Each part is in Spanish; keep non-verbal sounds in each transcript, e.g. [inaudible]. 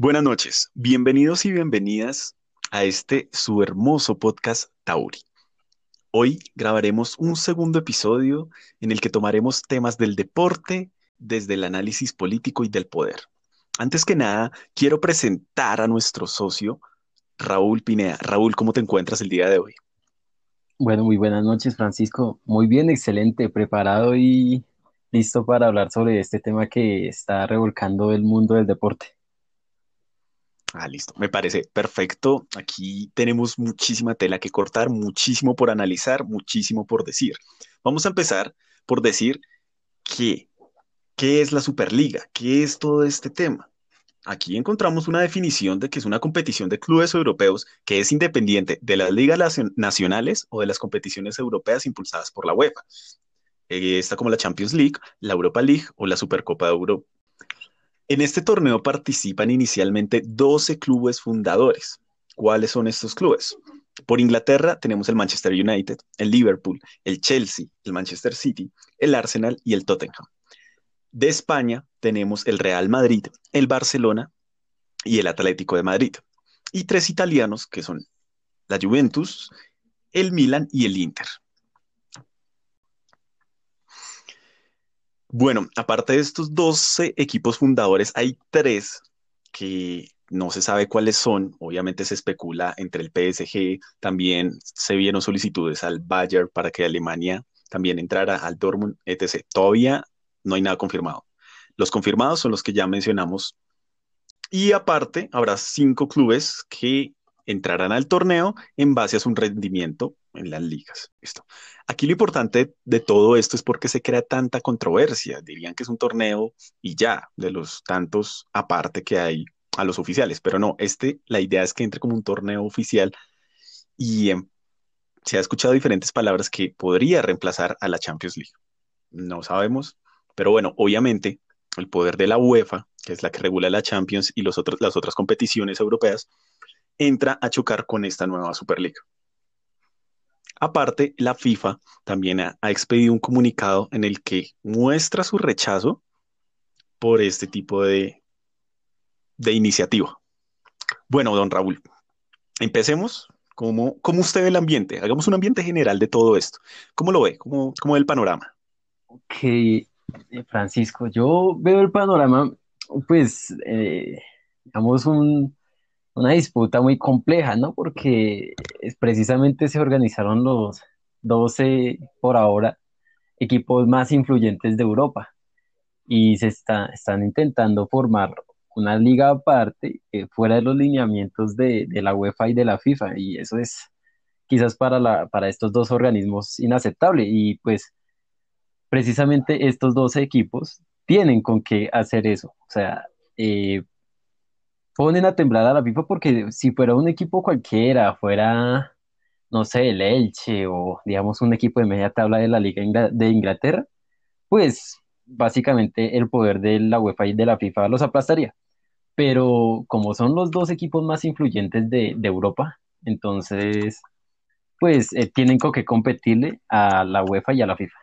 Buenas noches, bienvenidos y bienvenidas a este su hermoso podcast Tauri. Hoy grabaremos un segundo episodio en el que tomaremos temas del deporte desde el análisis político y del poder. Antes que nada, quiero presentar a nuestro socio, Raúl Pinea. Raúl, ¿cómo te encuentras el día de hoy? Bueno, muy buenas noches, Francisco. Muy bien, excelente, preparado y listo para hablar sobre este tema que está revolcando el mundo del deporte. Ah, listo, me parece perfecto. Aquí tenemos muchísima tela que cortar, muchísimo por analizar, muchísimo por decir. Vamos a empezar por decir qué, qué es la Superliga, qué es todo este tema. Aquí encontramos una definición de que es una competición de clubes europeos que es independiente de las ligas nacionales o de las competiciones europeas impulsadas por la UEFA. Eh, está como la Champions League, la Europa League o la Supercopa de Europa. En este torneo participan inicialmente 12 clubes fundadores. ¿Cuáles son estos clubes? Por Inglaterra tenemos el Manchester United, el Liverpool, el Chelsea, el Manchester City, el Arsenal y el Tottenham. De España tenemos el Real Madrid, el Barcelona y el Atlético de Madrid. Y tres italianos que son la Juventus, el Milan y el Inter. Bueno, aparte de estos 12 equipos fundadores, hay tres que no se sabe cuáles son. Obviamente se especula entre el PSG, también se vieron solicitudes al Bayern para que Alemania también entrara al Dortmund, etc. Todavía no hay nada confirmado. Los confirmados son los que ya mencionamos. Y aparte, habrá cinco clubes que entrarán al torneo en base a su rendimiento en las ligas. Esto. Aquí lo importante de todo esto es porque se crea tanta controversia. Dirían que es un torneo y ya, de los tantos aparte que hay a los oficiales, pero no, este, la idea es que entre como un torneo oficial y em, se ha escuchado diferentes palabras que podría reemplazar a la Champions League. No sabemos, pero bueno, obviamente el poder de la UEFA, que es la que regula la Champions y los las otras competiciones europeas, entra a chocar con esta nueva Superliga. Aparte, la FIFA también ha, expedido un comunicado en el que muestra su rechazo por este tipo de, de iniciativa. Bueno, don Raúl, empecemos. ¿Cómo, ¿Cómo, usted ve el ambiente? Hagamos un ambiente general de todo esto. ¿Cómo lo ve? ¿Cómo, cómo ve el panorama? Ok, eh, Francisco, yo veo el panorama, pues, eh, digamos, un, una disputa muy compleja, ¿no? Porque precisamente se organizaron los 12 por ahora equipos más influyentes de Europa. Y se está, están intentando formar una liga aparte eh, fuera de los lineamientos de, de, la UEFA y de la FIFA. Y eso es quizás para, la, para estos dos organismos inaceptable. Y pues precisamente estos 12 equipos tienen con qué hacer eso, o sea, eh, ponen a temblar a la FIFA porque si fuera un equipo cualquiera, fuera, no sé, el Elche o digamos un equipo de media tabla de la Liga de Inglaterra, pues básicamente el poder de la UEFA y de la FIFA los aplastaría. Pero como son los dos equipos más influyentes de, Europa, entonces, pues eh, tienen que competirle a la UEFA y a la FIFA.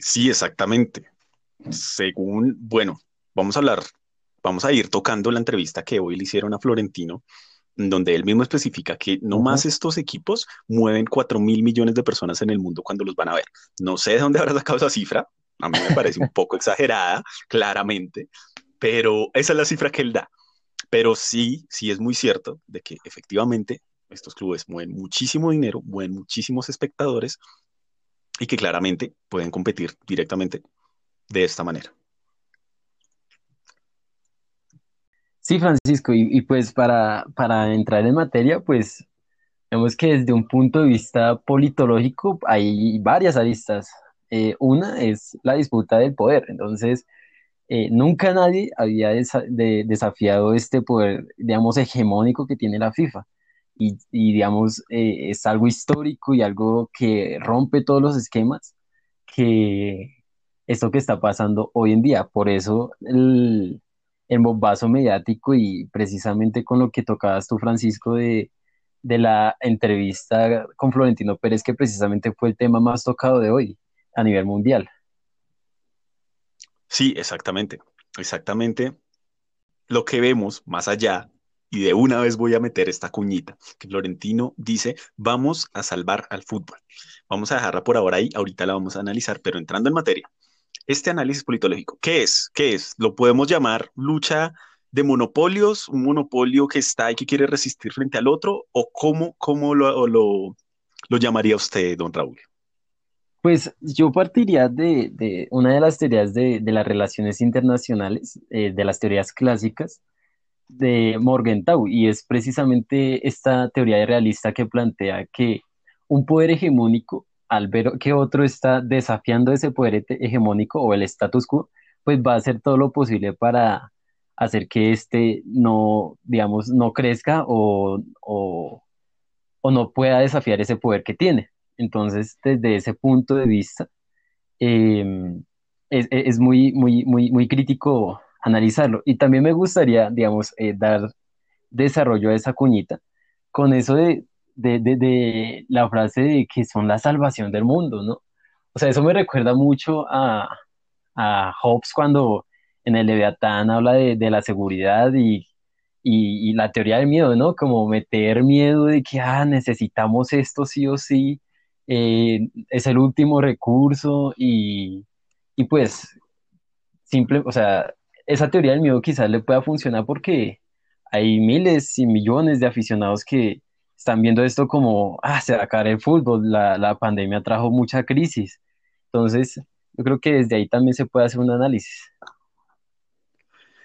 Sí, exactamente. Según, bueno, vamos a hablar vamos a ir tocando la entrevista que hoy le hicieron a Florentino, donde él mismo especifica que no más estos equipos mueven 4 mil millones de personas en el mundo cuando los van a ver. No sé de dónde habrá sacado esa cifra, a mí me parece un poco [laughs] exagerada, claramente, pero esa es la cifra que él da. Pero sí, sí es muy cierto de que efectivamente estos clubes mueven muchísimo dinero, mueven muchísimos espectadores y que claramente pueden competir directamente de esta manera. Sí, Francisco, y, pues para, para entrar en materia, pues vemos que desde un punto de vista politológico hay varias aristas. Eh, una es la disputa del poder. Entonces, eh, nunca nadie había desafiado este poder, digamos, hegemónico que tiene la FIFA. Y, digamos, eh, es algo histórico y algo que rompe todos los esquemas que esto que está pasando hoy en día. Por eso el, el bombazo mediático y precisamente con lo que tocabas tú, Francisco, de, la entrevista con Florentino Pérez, que precisamente fue el tema más tocado de hoy a nivel mundial. Sí, exactamente. exactamente lo que vemos más allá, y de una vez voy a meter esta cuñita, que Florentino dice, vamos a salvar al fútbol. Vamos a dejarla por ahora ahí, ahorita la vamos a analizar, pero entrando en materia, este análisis politológico, ¿qué es? ¿Qué es? ¿Lo podemos llamar lucha de monopolios, un monopolio que está y que quiere resistir frente al otro, o cómo, cómo lo, lo, llamaría usted, don Raúl? Pues yo partiría de, de una de las teorías de, de las relaciones internacionales, eh, de las teorías clásicas de Morgenthau, y es precisamente esta teoría realista que plantea que un poder hegemónico, al ver que otro está desafiando ese poder hegemónico o el status quo, pues va a hacer todo lo posible para hacer que éste no, digamos, no crezca o, o, no pueda desafiar ese poder que tiene. Entonces, desde ese punto de vista, em, es, muy, muy, muy, muy crítico analizarlo. Y también me gustaría, digamos, eh, dar desarrollo a esa cuñita con eso de, de, la frase de que son la salvación del mundo, ¿no? O sea, eso me recuerda mucho a, a Hobbes cuando en el Leviatán habla de, la seguridad y, y, y, la teoría del miedo, ¿no? Como meter miedo de que, ah, necesitamos esto sí o sí, eh, es el último recurso y, y pues, simple, o sea, esa teoría del miedo quizás le pueda funcionar porque hay miles y millones de aficionados que están viendo esto como, ah, se va a acabar el fútbol, la, pandemia trajo mucha crisis. Entonces, yo creo que desde ahí también se puede hacer un análisis.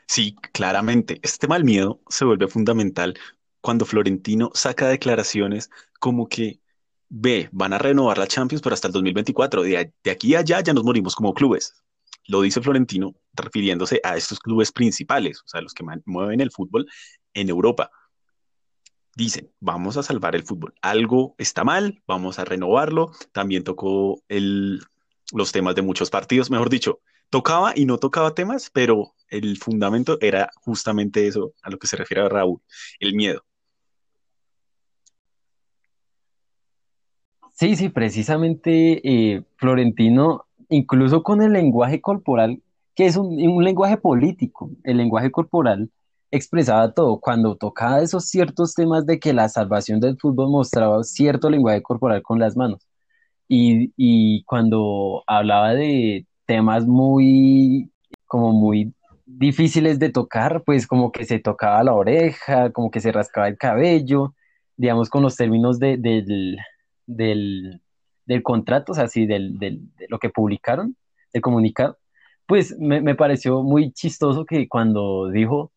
Sí, claramente. Este mal miedo se vuelve fundamental cuando Florentino saca declaraciones como que B, van a renovar la Champions, pero hasta el 2024. De, de aquí a allá ya nos morimos como clubes. Lo dice Florentino refiriéndose a estos clubes principales, o sea, los que mueven el fútbol en Europa. Dicen, vamos a salvar el fútbol. Algo está mal, vamos a renovarlo. También tocó el, los temas de muchos partidos, mejor dicho, tocaba y no tocaba temas, pero el fundamento era justamente eso a lo que se refiere Raúl, el miedo. Sí, sí, precisamente eh, Florentino, incluso con el lenguaje corporal, que es un, lenguaje político, el lenguaje corporal expresaba todo. Cuando tocaba esos ciertos temas de que la salvación del fútbol mostraba cierto lenguaje corporal con las manos. Y, y cuando hablaba de temas muy, como muy difíciles de tocar, pues como que se tocaba la oreja, como que se rascaba el cabello, digamos, con los términos de, del, del, del contrato, o sea, sí, del, del, de lo que publicaron, el comunicado, pues me, me pareció muy chistoso que cuando dijo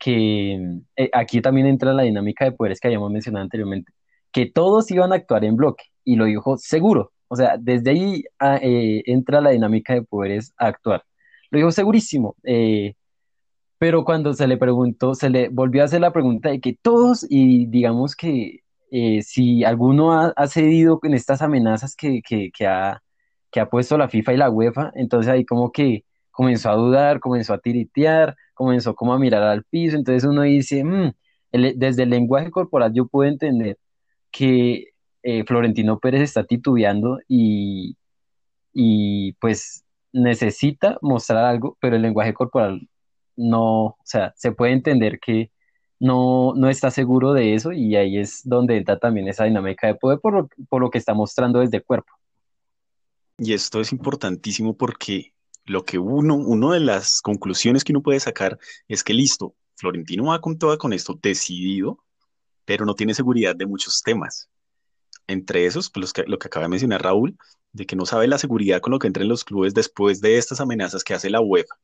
que eh, aquí también entra la dinámica de poderes que habíamos mencionado anteriormente, que todos iban a actuar en bloque, y lo dijo seguro, o sea, desde ahí ah, eh, entra la dinámica de poderes a actuar. Lo dijo segurísimo. Eh, pero cuando se le preguntó, se le volvió a hacer la pregunta de que todos, y digamos que si alguno ha, cedido en estas amenazas que, ha, que ha puesto la FIFA y la UEFA, entonces ahí como que comenzó a dudar, comenzó a tiritear, comenzó como a mirar al piso, entonces uno dice, mm, desde el lenguaje corporal yo puedo entender que eh, Florentino Pérez está titubeando y, y pues necesita mostrar algo, pero el lenguaje corporal no, o sea, se puede entender que no, no está seguro de eso y ahí es donde entra también esa dinámica de poder por lo, por lo que está mostrando desde el cuerpo. Y esto es importantísimo porque lo que uno, una de las conclusiones que uno puede sacar es que listo, Florentino va con todo con esto decidido, pero no tiene seguridad de muchos temas. Entre esos, pues, lo que acaba de mencionar Raúl, de que no sabe la seguridad con lo que entra en los clubes después de estas amenazas que hace la UEFA.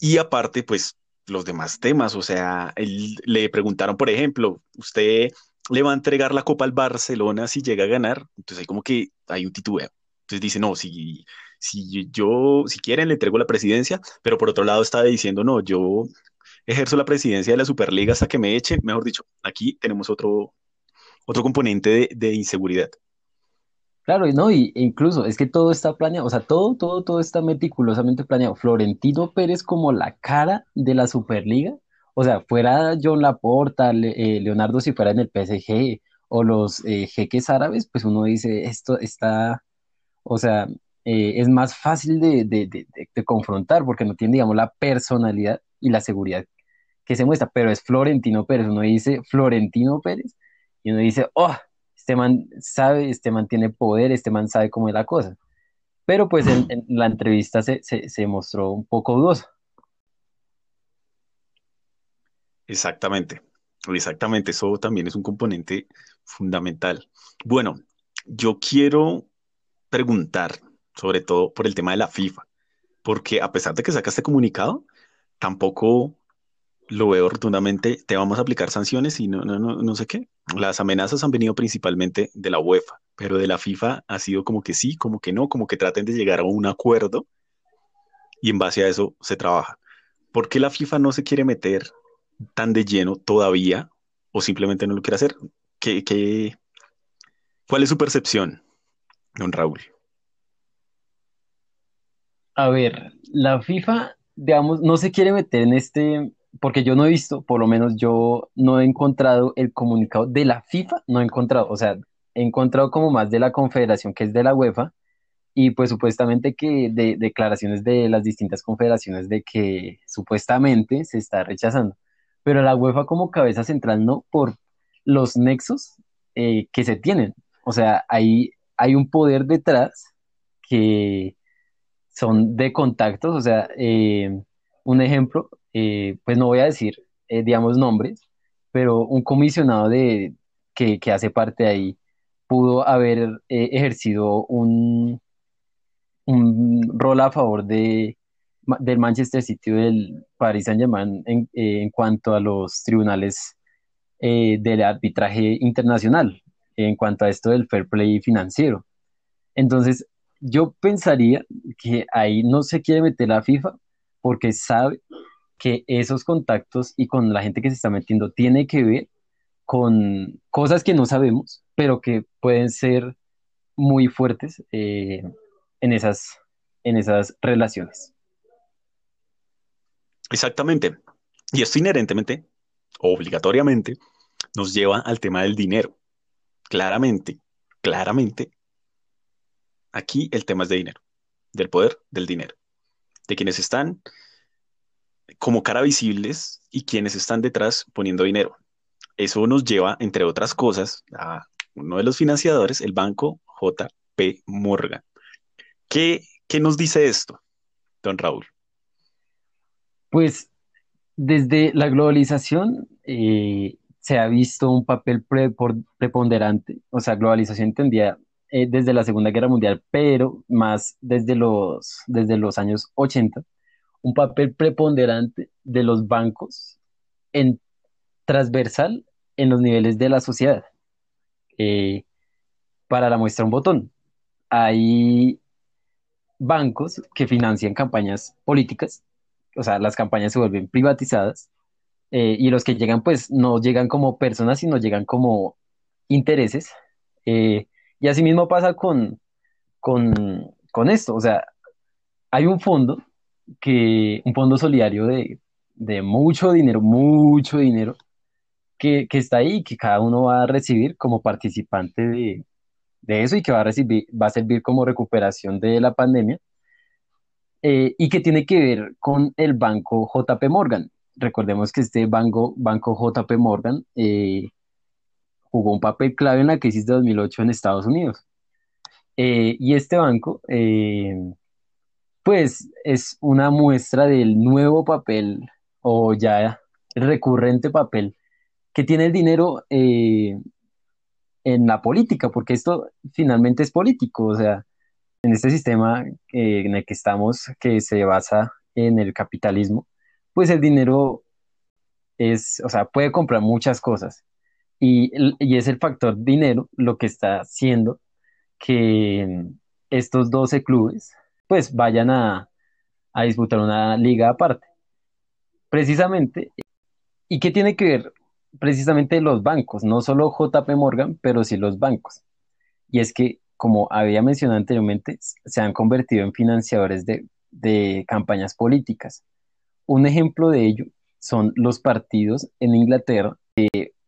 Y aparte, pues los demás temas. O sea, le preguntaron, por ejemplo, ¿usted le va a entregar la Copa al Barcelona si llega a ganar? Entonces hay como que hay un titubeo. Entonces dice, no, si, si yo, si quieren, le entrego la presidencia, pero por otro lado está diciendo, no, yo ejerzo la presidencia de la Superliga hasta que me echen. Mejor dicho, aquí tenemos otro, otro componente de, de inseguridad. Claro, no, y e incluso es que todo está planeado, o sea, todo, todo, todo está meticulosamente planeado. Florentino Pérez como la cara de la Superliga, o sea, fuera John Laporta, eh, Leonardo si fuera en el PSG o los eh, jeques árabes, pues uno dice, esto está, o sea, eh, es más fácil de, de, confrontar porque no tiene, digamos, la personalidad y la seguridad que se muestra, pero es Florentino Pérez. Uno dice Florentino Pérez y uno dice, oh, este man sabe, este man tiene poder, este man sabe cómo es la cosa. Pero pues en, la entrevista se, se, mostró un poco dudoso. Exactamente, exactamente, eso también es un componente fundamental. Bueno, yo quiero preguntar, sobre todo por el tema de la FIFA, porque a pesar de que sacaste comunicado, tampoco lo veo rotundamente, te vamos a aplicar sanciones y no, no, no, no sé qué. Las amenazas han venido principalmente de la UEFA, pero de la FIFA ha sido como que sí, como que no, como que traten de llegar a un acuerdo y en base a eso se trabaja. ¿Por qué la FIFA no se quiere meter tan de lleno todavía o simplemente no lo quiere hacer? ¿Qué, qué, cuál es su percepción, don Raúl? A ver, la FIFA, digamos, no se quiere meter en este porque yo no he visto, por lo menos yo no he encontrado el comunicado de la FIFA, no he encontrado, o sea, he encontrado como más de la confederación que es de la UEFA y pues supuestamente que de declaraciones de las distintas confederaciones de que supuestamente se está rechazando, pero la UEFA como cabeza central no por los nexos eh, que se tienen, o sea, ahí hay un poder detrás que son de contactos, o sea, eh, un ejemplo, eh, pues no voy a decir, eh, digamos, nombres, pero un comisionado de, que, hace parte de ahí pudo haber eh, ejercido un, un rol a favor de, del Manchester City y del Paris Saint-Germain en, en, cuanto a los tribunales del arbitraje internacional, en cuanto a esto del fair play financiero. Entonces, yo pensaría que ahí no se quiere meter la FIFA porque sabe que esos contactos y con la gente que se está metiendo tiene que ver con cosas que no sabemos, pero que pueden ser muy fuertes eh, en, esas, en esas relaciones. Exactamente. Y esto inherentemente, obligatoriamente, nos lleva al tema del dinero. Claramente, claramente, aquí el tema es de dinero, del poder del dinero, de quienes están como cara visibles y quienes están detrás poniendo dinero. Eso nos lleva, entre otras cosas, a uno de los financiadores, el banco JP Morgan. ¿Qué, qué nos dice esto, don Raúl? Pues desde la globalización eh, se ha visto un papel preponderante, o sea, globalización entendía eh, desde la Segunda Guerra Mundial, pero más desde los, desde los años 80 un papel preponderante de los bancos en transversal en los niveles de la sociedad. Eh, para la muestra un botón, hay bancos que financian campañas políticas, o sea, las campañas se vuelven privatizadas eh, y los que llegan pues no llegan como personas, sino llegan como intereses. Eh, y así mismo pasa con, con, con esto, o sea, hay un fondo que un fondo solidario de, mucho dinero, mucho dinero, que, está ahí, que cada uno va a recibir como participante de, eso y que va a, recibir, va a servir como recuperación de la pandemia, eh, y que tiene que ver con el banco JP Morgan. Recordemos que este banco, banco JP Morgan eh, jugó un papel clave en la crisis de 2008 en Estados Unidos. Eh, y este banco pues es una muestra del nuevo papel o ya recurrente papel que tiene el dinero eh, en la política, porque esto finalmente es político, o sea, en este sistema eh, en el que estamos, que se basa en el capitalismo, pues el dinero es, o sea, puede comprar muchas cosas. Y, es el factor dinero lo que está haciendo que estos 12 clubes pues vayan a, disputar una liga aparte. Precisamente, ¿y qué tiene que ver precisamente los bancos? No solo JP Morgan, pero sí los bancos. Y es que, como había mencionado anteriormente, se han convertido en financiadores de campañas políticas. Un ejemplo de ello son los partidos en Inglaterra.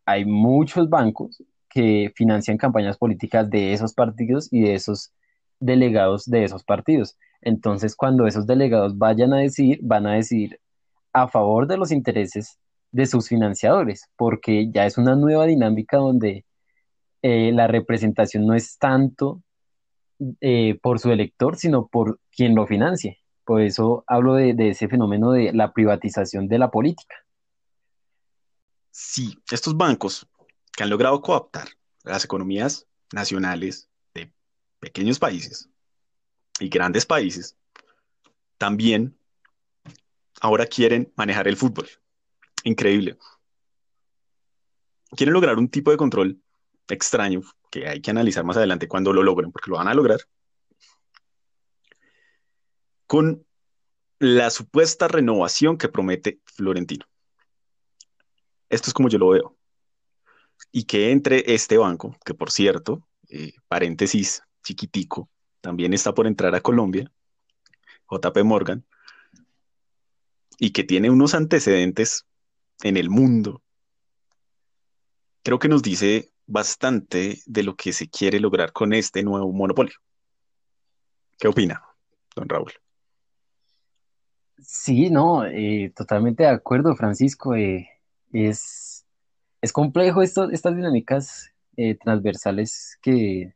hay muchos bancos que financian campañas políticas de esos partidos y de esos delegados de esos partidos. Entonces, cuando esos delegados vayan a decir, van a decir a favor de los intereses de sus financiadores, porque ya es una nueva dinámica donde eh, la representación no es tanto eh, por su elector, sino por quien lo financie. Por eso hablo de, ese fenómeno de la privatización de la política. Sí, estos bancos que han logrado cooptar las economías nacionales de pequeños países y grandes países, también ahora quieren manejar el fútbol. Increíble. Quieren lograr un tipo de control extraño que hay que analizar más adelante cuando lo logren, porque lo van a lograr, con la supuesta renovación que promete Florentino. Esto es como yo lo veo. Y que entre este banco, que por cierto, eh, paréntesis chiquitico, también está por entrar a Colombia, JP Morgan, y que tiene unos antecedentes en el mundo, creo que nos dice bastante de lo que se quiere lograr con este nuevo monopolio. ¿Qué opina, don Raúl? Sí, no, eh, totalmente de acuerdo, Francisco. Eh, es, es complejo estas dinámicas eh, transversales que,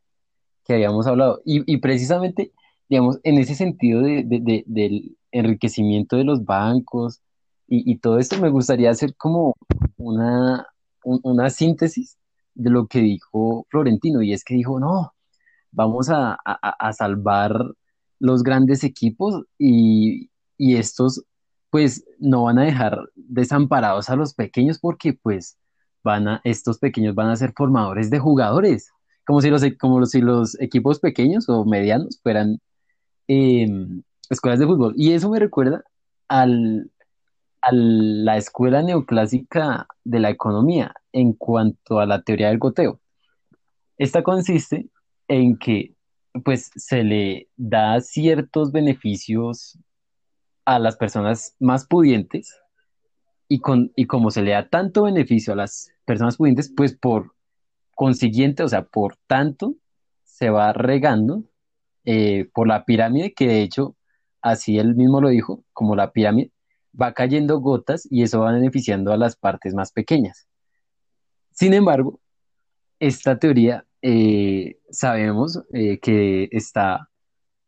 que habíamos hablado. Y, y, precisamente, digamos, en ese sentido de, de, del enriquecimiento de los bancos y, y, todo esto, me gustaría hacer como una, un, una síntesis de lo que dijo Florentino, y es que dijo, no, vamos a, a, a salvar los grandes equipos y, y estos pues no van a dejar desamparados a los pequeños porque pues van a, estos pequeños van a ser formadores de jugadores, como si los, como si los equipos pequeños o medianos fueran eh, escuelas de fútbol. Y eso me recuerda al, a la escuela neoclásica de la economía en cuanto a la teoría del goteo. Esta consiste en que pues se le da ciertos beneficios a las personas más pudientes y, con, y como se le da tanto beneficio a las personas pudientes, pues por consiguiente, o sea, por tanto, se va regando eh, por la pirámide, que de hecho, así él mismo lo dijo, como la pirámide, va cayendo gotas y eso va beneficiando a las partes más pequeñas. Sin embargo, esta teoría eh, sabemos eh, que está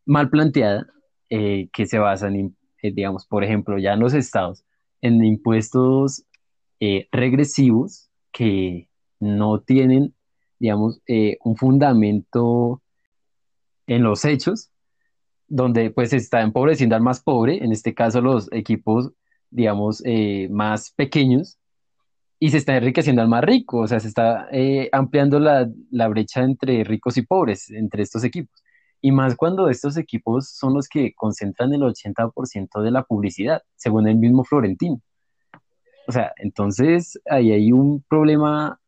mal planteada, que se basa en eh, digamos, por ejemplo, ya en los estados, en impuestos eh, regresivos que no tienen, digamos, eh, un fundamento en los hechos, donde pues se está empobreciendo al más pobre, en este caso los equipos, digamos, más pequeños, y se está enriqueciendo al más rico, o sea, se está ampliando la, la brecha entre ricos y pobres entre estos equipos. Y más cuando estos equipos son los que concentran el 80% de la publicidad, según el mismo Florentino. O sea, entonces ahí hay un problema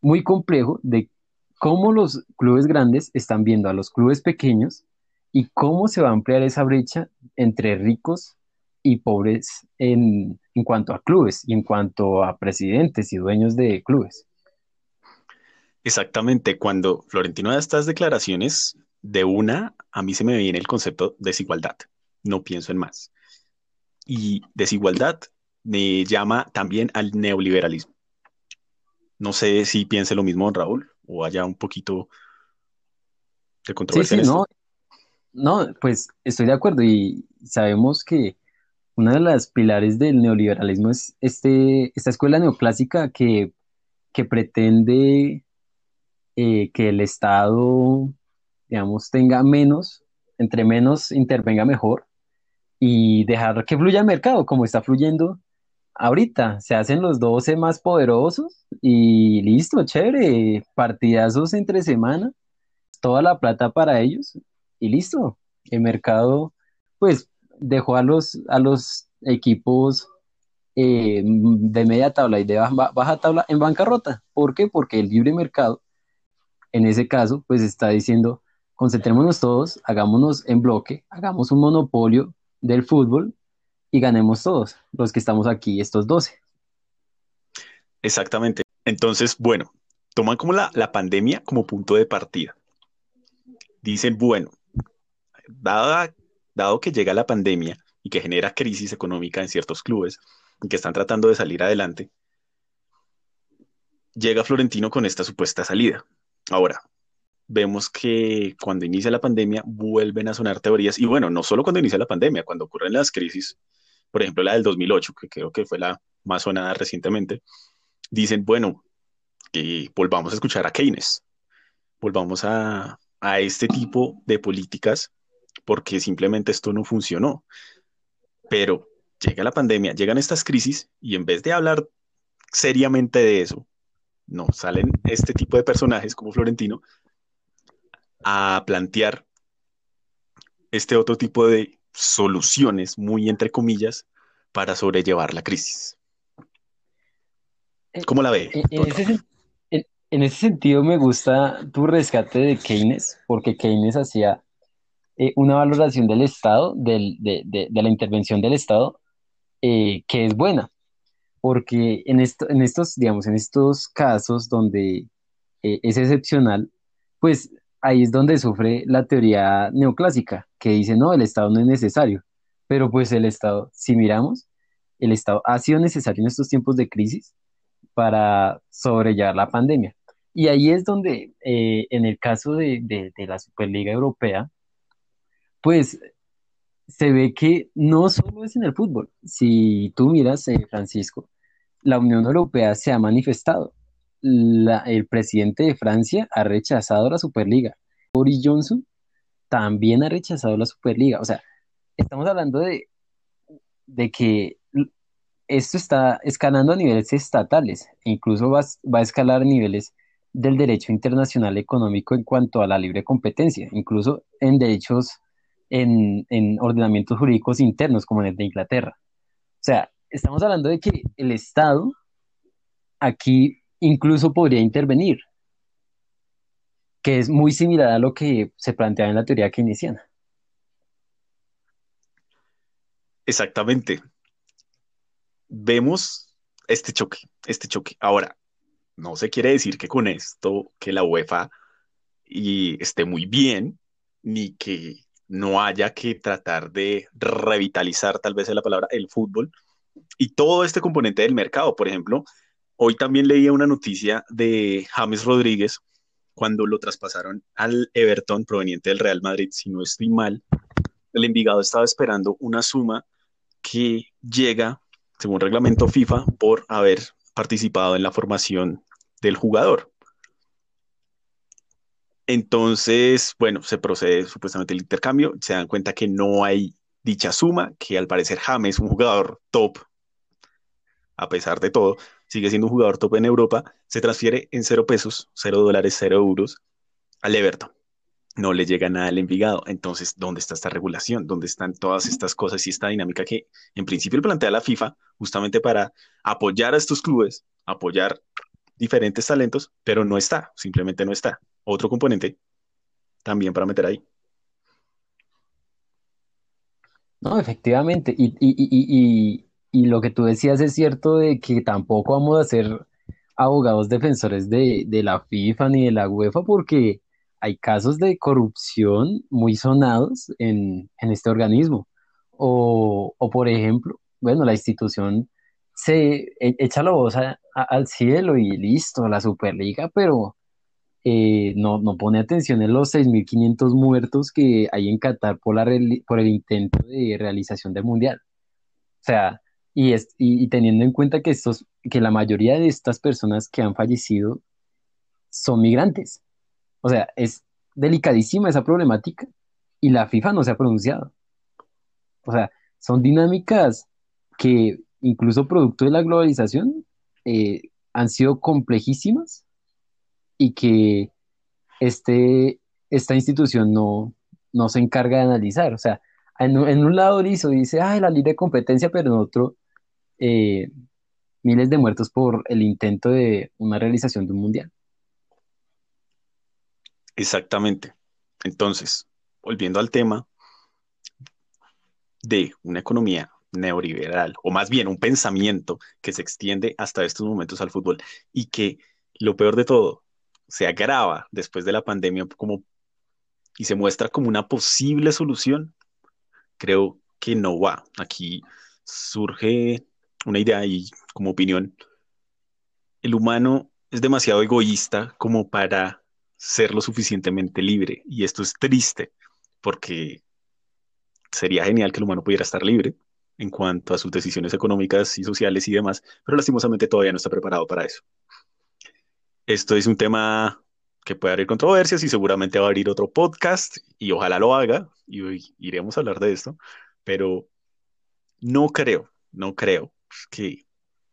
muy complejo de cómo los clubes grandes están viendo a los clubes pequeños y cómo se va a ampliar esa brecha entre ricos y pobres en, en cuanto a clubes y en cuanto a presidentes y dueños de clubes. Exactamente, cuando Florentino da estas declaraciones, de una, a mí se me viene el concepto desigualdad, no pienso en más. Y desigualdad me llama también al neoliberalismo. No sé si piense lo mismo, Raúl, o haya un poquito de controversia sí, sí, No, no, pues estoy de acuerdo y sabemos que una de las pilares del neoliberalismo es este, esta escuela neoclásica que, que pretende eh, que el Estado digamos, tenga menos, entre menos intervenga mejor y dejar que fluya el mercado como está fluyendo ahorita. Se hacen los 12 más poderosos y listo, chévere, partidazos entre semana, toda la plata para ellos y listo. El mercado, pues, dejó a los, a los equipos eh, de media tabla y de baja, baja tabla en bancarrota. ¿Por qué? Porque el libre mercado, en ese caso, pues está diciendo, concentrémonos todos, hagámonos en bloque, hagamos un monopolio del fútbol y ganemos todos, los que estamos aquí, estos 12. Exactamente. Entonces, bueno, toman como la, pandemia como punto de partida. Dicen, bueno, dado que llega la pandemia y que genera crisis económica en ciertos clubes y que están tratando de salir adelante, llega Florentino con esta supuesta salida. Ahora, vemos que cuando inicia la pandemia vuelven a sonar teorías, y bueno, no solo cuando inicia la pandemia, cuando ocurren las crisis, por ejemplo la del 2008, que creo que fue la más sonada recientemente, dicen, bueno, que volvamos a escuchar a Keynes, volvamos a, a este tipo de políticas, porque simplemente esto no funcionó. Pero llega la pandemia, llegan estas crisis, y en vez de hablar seriamente de eso, no, salen este tipo de personajes como Florentino a plantear este otro tipo de soluciones, muy entre comillas, para sobrellevar la crisis. Eh, ¿Cómo la ve? En, en ese, en- en ese sentido me gusta tu rescate de Keynes, porque Keynes hacía eh, una valoración del Estado, del- de, de- de la intervención del Estado, eh, que es buena, porque en esto, en estos, digamos, en estos casos donde eh, es excepcional, pues ahí es donde sufre la teoría neoclásica, que dice, no, el Estado no es necesario, pero pues el Estado, si miramos, el Estado ha sido necesario en estos tiempos de crisis para sobrellevar la pandemia. Y ahí es donde, eh, en el caso de, de- la Superliga Europea, pues se ve que no solo es en el fútbol. Si tú miras, eh, Francisco, la Unión Europea se ha manifestado. El presidente de Francia ha rechazado la Superliga. Boris Johnson también ha rechazado la Superliga. O sea, estamos hablando de, de que esto está escalando a niveles estatales e incluso va, va a escalar a niveles del derecho internacional económico en cuanto a la libre competencia, incluso en derechos, en, en ordenamientos jurídicos internos como en el de Inglaterra. O sea, estamos hablando de que el Estado aquí incluso podría intervenir, que es muy similar a lo que se planteaba en la teoría keynesiana. Exactamente. Vemos este choque, este choque. Ahora, no se quiere decir que con esto, que la UEFA y esté muy bien, ni que no haya que tratar de revitalizar, tal vez es la palabra, el fútbol y todo este componente del mercado. Por ejemplo, hoy también leía una noticia de James Rodríguez cuando lo traspasaron al Everton proveniente del Real Madrid, si no estoy mal, el Envigado estaba esperando una suma que llega, según reglamento FIFA, por haber participado en la formación del jugador. Entonces, bueno, se procede supuestamente el intercambio, se dan cuenta que no hay dicha suma, que al parecer James, un jugador top, a pesar de todo, sigue siendo un jugador top en Europa, se transfiere en cero pesos, cero dólares, cero euros al Everton. No le llega nada al Envigado. Entonces, ¿dónde está esta regulación? ¿Dónde están todas estas cosas y esta dinámica que en principio plantea la FIFA justamente para apoyar a estos clubes, apoyar diferentes talentos, pero no está, simplemente no está. Otro componente también para meter ahí. No, efectivamente. Y, y, y, y, lo que tú decías es cierto de que tampoco vamos a ser abogados defensores de, de la FIFA ni de la UEFA porque hay casos de corrupción muy sonados en, en este organismo. O, o, por ejemplo, bueno, la institución se e- echa la voz al cielo y listo, la Superliga, pero eh, no, no pone atención en los 6.500 muertos que hay en Qatar por, la por el intento de realización del Mundial. O sea, y, es, y, y teniendo en cuenta que, estos, que la mayoría de estas personas que han fallecido son migrantes. O sea, es delicadísima esa problemática y la FIFA no se ha pronunciado. O sea, son dinámicas que incluso producto de la globalización eh, han sido complejísimas y que este, esta institución no, no se encarga de analizar. O sea, en, en un lado liso dice, ay, la libre competencia, pero en otro, eh, miles de muertos por el intento de una realización de un mundial. Exactamente. Entonces, volviendo al tema de una economía neoliberal, o más bien un pensamiento que se extiende hasta estos momentos al fútbol y que lo peor de todo se agrava después de la pandemia como y se muestra como una posible solución, creo que no va. Aquí surge una idea y como opinión, el humano es demasiado egoísta como para ser lo suficientemente libre y esto es triste porque sería genial que el humano pudiera estar libre en cuanto a sus decisiones económicas y sociales y demás, pero lastimosamente todavía no está preparado para eso. Esto es un tema que puede abrir controversias y seguramente va a abrir otro podcast y ojalá lo haga y iremos a hablar de esto, pero no creo, no creo que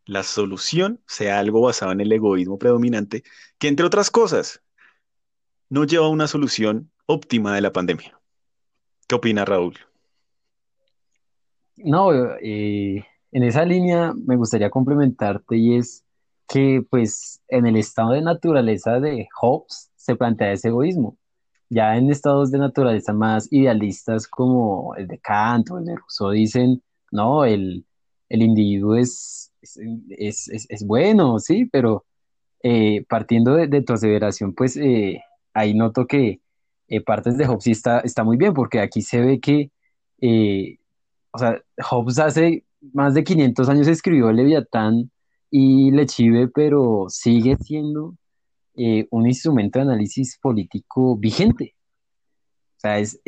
la solución sea algo basado en el egoísmo predominante, que entre otras cosas no lleva a una solución óptima de la pandemia. ¿Qué opina Raúl? No, eh, en esa línea me gustaría complementarte y es que pues en el estado de naturaleza de Hobbes se plantea ese egoísmo. Ya en estados de naturaleza más idealistas como el de Kant o el de Rousseau dicen, no, el, individuo es, es, bueno, sí, pero eh, partiendo de, tu aseveración, pues eh, ahí noto que eh, partes de Hobbes está, está muy bien, porque aquí se ve que, o sea, Hobbes hace más de 500 años escribió Leviatán y Lechive, pero sigue siendo un instrumento de análisis político vigente. O sea, es,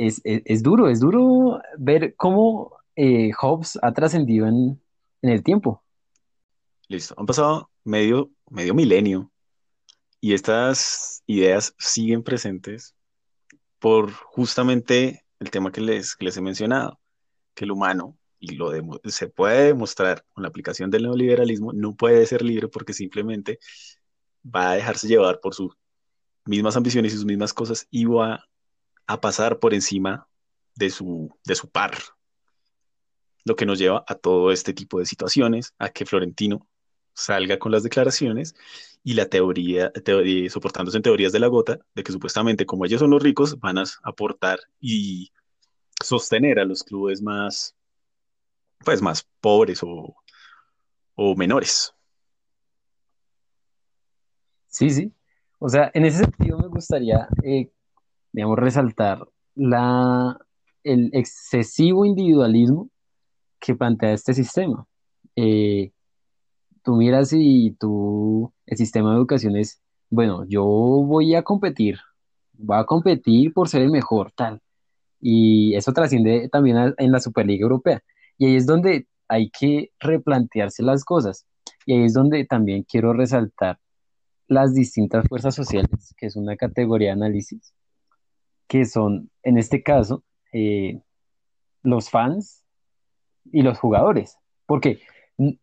duro, es duro ver cómo Hobbes ha trascendido en, el tiempo. Listo, han pasado medio, medio milenio y estas ideas siguen presentes por justamente el tema que les, les he mencionado, que el humano y lo se puede demostrar con la aplicación del neoliberalismo, no puede ser libre porque simplemente va a dejarse llevar por sus mismas ambiciones y sus mismas cosas y va a pasar por encima de su, de su par. Lo que nos lleva a todo este tipo de situaciones, a que Florentino salga con las declaraciones y la teoría, soportándose en teorías de la gota, de que supuestamente como ellos son los ricos, van a aportar y sostener a los clubes más pues más pobres o, menores. Sí, sí. O sea, en ese sentido me gustaría, eh, digamos, resaltar la, el excesivo individualismo que plantea este sistema. Eh, tú miras y tú, el sistema de educación es, bueno, yo voy a competir, voy a competir por ser el mejor, tal. Y eso trasciende también en la Superliga Europea. Y ahí es donde hay que replantearse las cosas. Y ahí es donde también quiero resaltar las distintas fuerzas sociales, que es una categoría de análisis, que son, en este caso, eh, los fans y los jugadores. Porque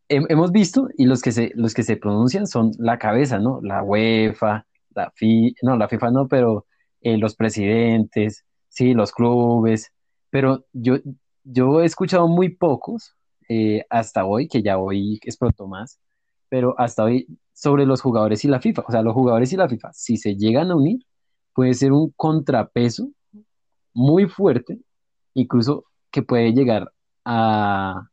hemos visto, y los que se, los que se pronuncian son la cabeza, ¿no? La UEFA, la FIFA, no, la FIFA no, pero eh, los presidentes, sí, los clubes. Pero yo, yo he escuchado muy pocos eh, hasta hoy, que ya hoy explotó más, pero hasta hoy sobre los jugadores y la FIFA. O sea, los jugadores y la FIFA, si se llegan a unir, puede ser un contrapeso muy fuerte, incluso que puede llegar a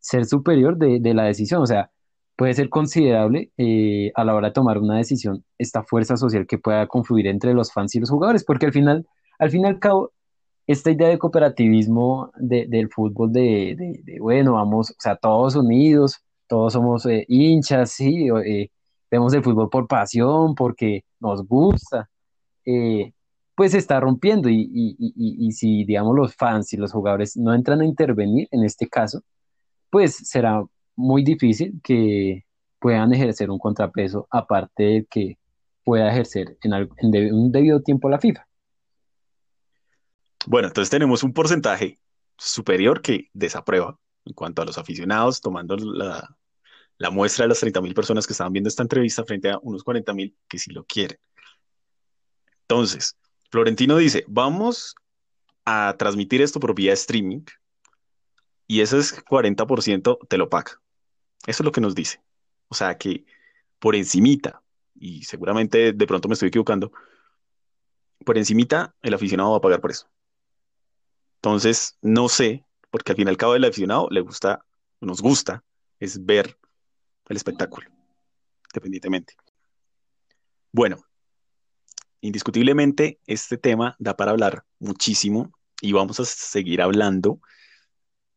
ser superior de, la decisión. O sea, puede ser considerable eh, a la hora de tomar una decisión esta fuerza social que pueda confluir entre los fans y los jugadores, porque al final, al fin y al cabo, esta idea de cooperativismo del fútbol, de, bueno, vamos, o sea, todos unidos, todos somos eh, hinchas, sí, eh, vemos el fútbol por pasión, porque nos gusta, eh, pues se está rompiendo y, y, si, digamos, los fans y los jugadores no entran a intervenir en este caso, pues será muy difícil que puedan ejercer un contrapeso aparte de que pueda ejercer en, en un debido tiempo la FIFA. Bueno, entonces tenemos un porcentaje superior que desaprueba en cuanto a los aficionados, tomando la, muestra de las 30.000 personas que estaban viendo esta entrevista frente a unos 40.000 que sí lo quieren. Entonces, Florentino dice, vamos a transmitir esto por vía streaming y ese es 40% te lo paga. Eso es lo que nos dice. O sea que por encimita, y seguramente de pronto me estoy equivocando, por encimita el aficionado va a pagar por eso. Entonces, no sé, porque al fin y al cabo el aficionado le gusta, nos gusta, es ver el espectáculo, independientemente. Bueno, indiscutiblemente este tema da para hablar muchísimo y vamos a seguir hablando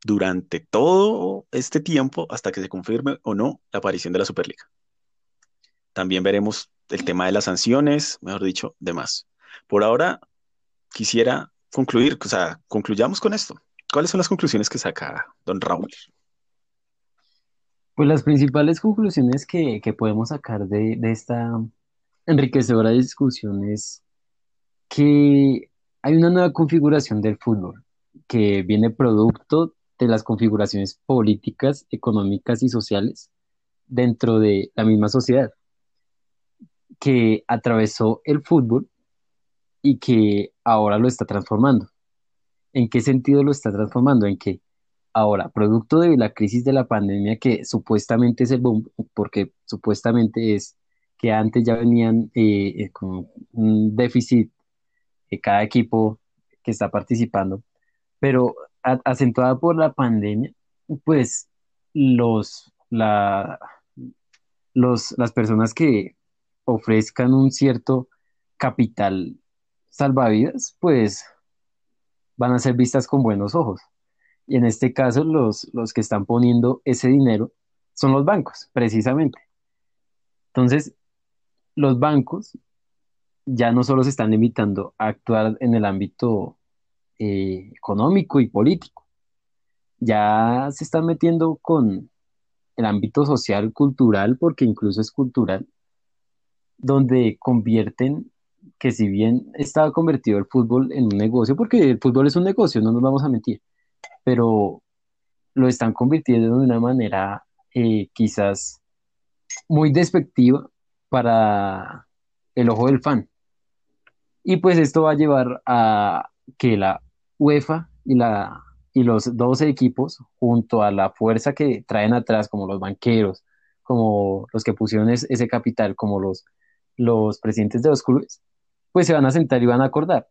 durante todo este tiempo hasta que se confirme o no la aparición de la Superliga. También veremos el tema de las sanciones, mejor dicho, demás. Por ahora, quisiera concluir, o sea, concluyamos con esto. ¿Cuáles son las conclusiones que saca don Raúl? Pues las principales conclusiones que, podemos sacar de, de esta enriquecedora discusión es que hay una nueva configuración del fútbol que viene producto de las configuraciones políticas, económicas y sociales dentro de la misma sociedad que atravesó el fútbol y que ahora lo está transformando. ¿En qué sentido lo está transformando? En que ahora, producto de la crisis de la pandemia, que supuestamente es el boom, porque supuestamente es que antes ya venían eh, eh, con un déficit de cada equipo que está participando, pero acentuada por la pandemia, pues los, la, los, las personas que ofrezcan un cierto capital salvavidas, pues van a ser vistas con buenos ojos. Y en este caso, los, los que están poniendo ese dinero son los bancos, precisamente. Entonces, los bancos ya no solo se están limitando a actuar en el ámbito eh, económico y político. Ya se están metiendo con el ámbito social, cultural, porque incluso es cultural, donde convierten que si bien está convertido el fútbol en un negocio, porque el fútbol es un negocio, no nos vamos a mentir, pero lo están convirtiendo de una manera eh, quizás muy despectiva para el ojo del fan. Y pues esto va a llevar a que la UEFA y, la, y los 12 equipos, junto a la fuerza que traen atrás, como los banqueros, como los que pusieron ese capital, como los, los presidentes de los clubes, pues se van a sentar y van a acordar.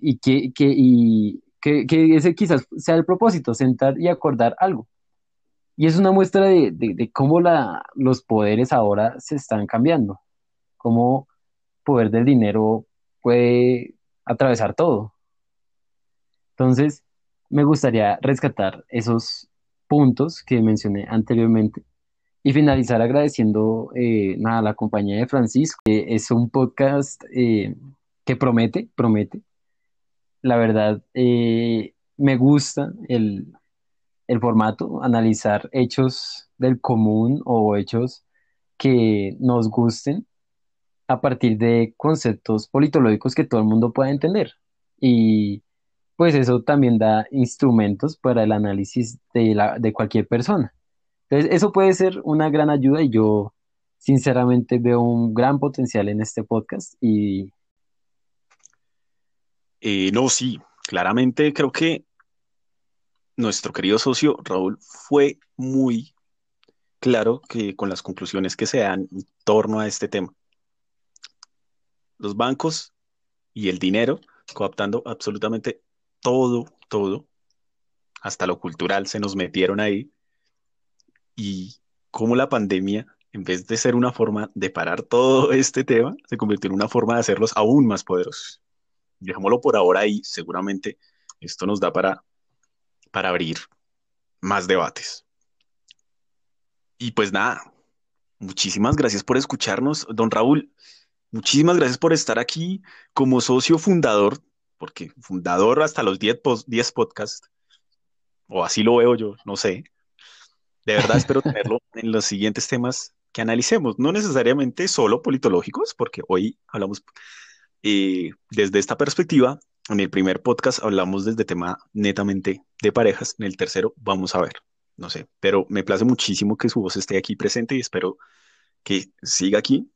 Y que, que, y que, ese quizás sea el propósito, sentar y acordar algo. Y es una muestra de, de, cómo la, los poderes ahora se están cambiando, cómo poder del dinero puede atravesar todo. Entonces, me gustaría rescatar esos puntos que mencioné anteriormente y finalizar agradeciendo eh, nada, a la compañía de Francisco. que es un podcast eh, que promete, promete. La verdad, eh, me gusta el, el formato, analizar hechos del común o hechos que nos gusten a partir de conceptos politológicos que todo el mundo pueda entender. Y pues eso también da instrumentos para el análisis de, la, de cualquier persona. Entonces, eso puede ser una gran ayuda y yo sinceramente veo un gran potencial en este podcast y... Eh, no, sí, claramente creo que nuestro querido socio Raúl fue muy claro que con las conclusiones que se dan en torno a este tema. Los bancos y el dinero cooptando absolutamente todo, todo, hasta lo cultural se nos metieron ahí y cómo la pandemia, en vez de ser una forma de parar todo este tema, se convirtió en una forma de hacerlos aún más poderosos. Dejémoslo por ahora ahí, seguramente esto nos da para, para abrir más debates. Y pues nada, muchísimas gracias por escucharnos, don Raúl. Muchísimas gracias por estar aquí como socio fundador porque fundador hasta los 10, 10 podcasts, o así lo veo yo, no sé. De verdad espero [laughs] tenerlo en los siguientes temas que analicemos, no necesariamente solo politológicos, porque hoy hablamos eh, desde esta perspectiva. En el primer podcast hablamos desde tema netamente de parejas, en el tercero vamos a ver, no sé, pero me place muchísimo que su voz esté aquí presente y espero que siga aquí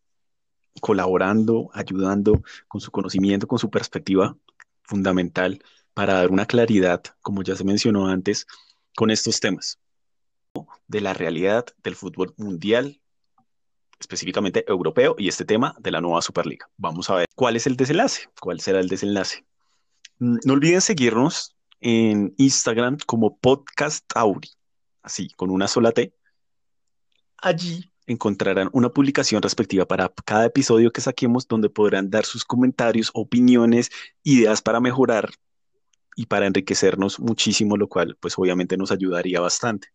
colaborando, ayudando con su conocimiento, con su perspectiva fundamental para dar una claridad, como ya se mencionó antes, con estos temas de la realidad del fútbol mundial, específicamente europeo, y este tema de la nueva Superliga. Vamos a ver cuál es el desenlace, cuál será el desenlace. Mm, no olviden seguirnos en Instagram como Podcast Auri, así, con una sola T. Allí encontrarán una publicación respectiva para cada episodio que saquemos donde podrán dar sus comentarios, opiniones, ideas para mejorar y para enriquecernos muchísimo, lo cual pues obviamente nos ayudaría bastante.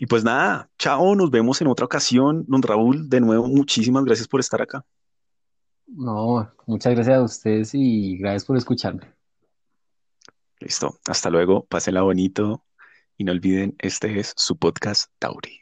Y pues nada, chao, nos vemos en otra ocasión. Don Raúl, de nuevo, muchísimas gracias por estar acá. No, muchas gracias a ustedes y gracias por escucharme. Listo, hasta luego, pásenla bonito y no olviden, este es su podcast Tauri.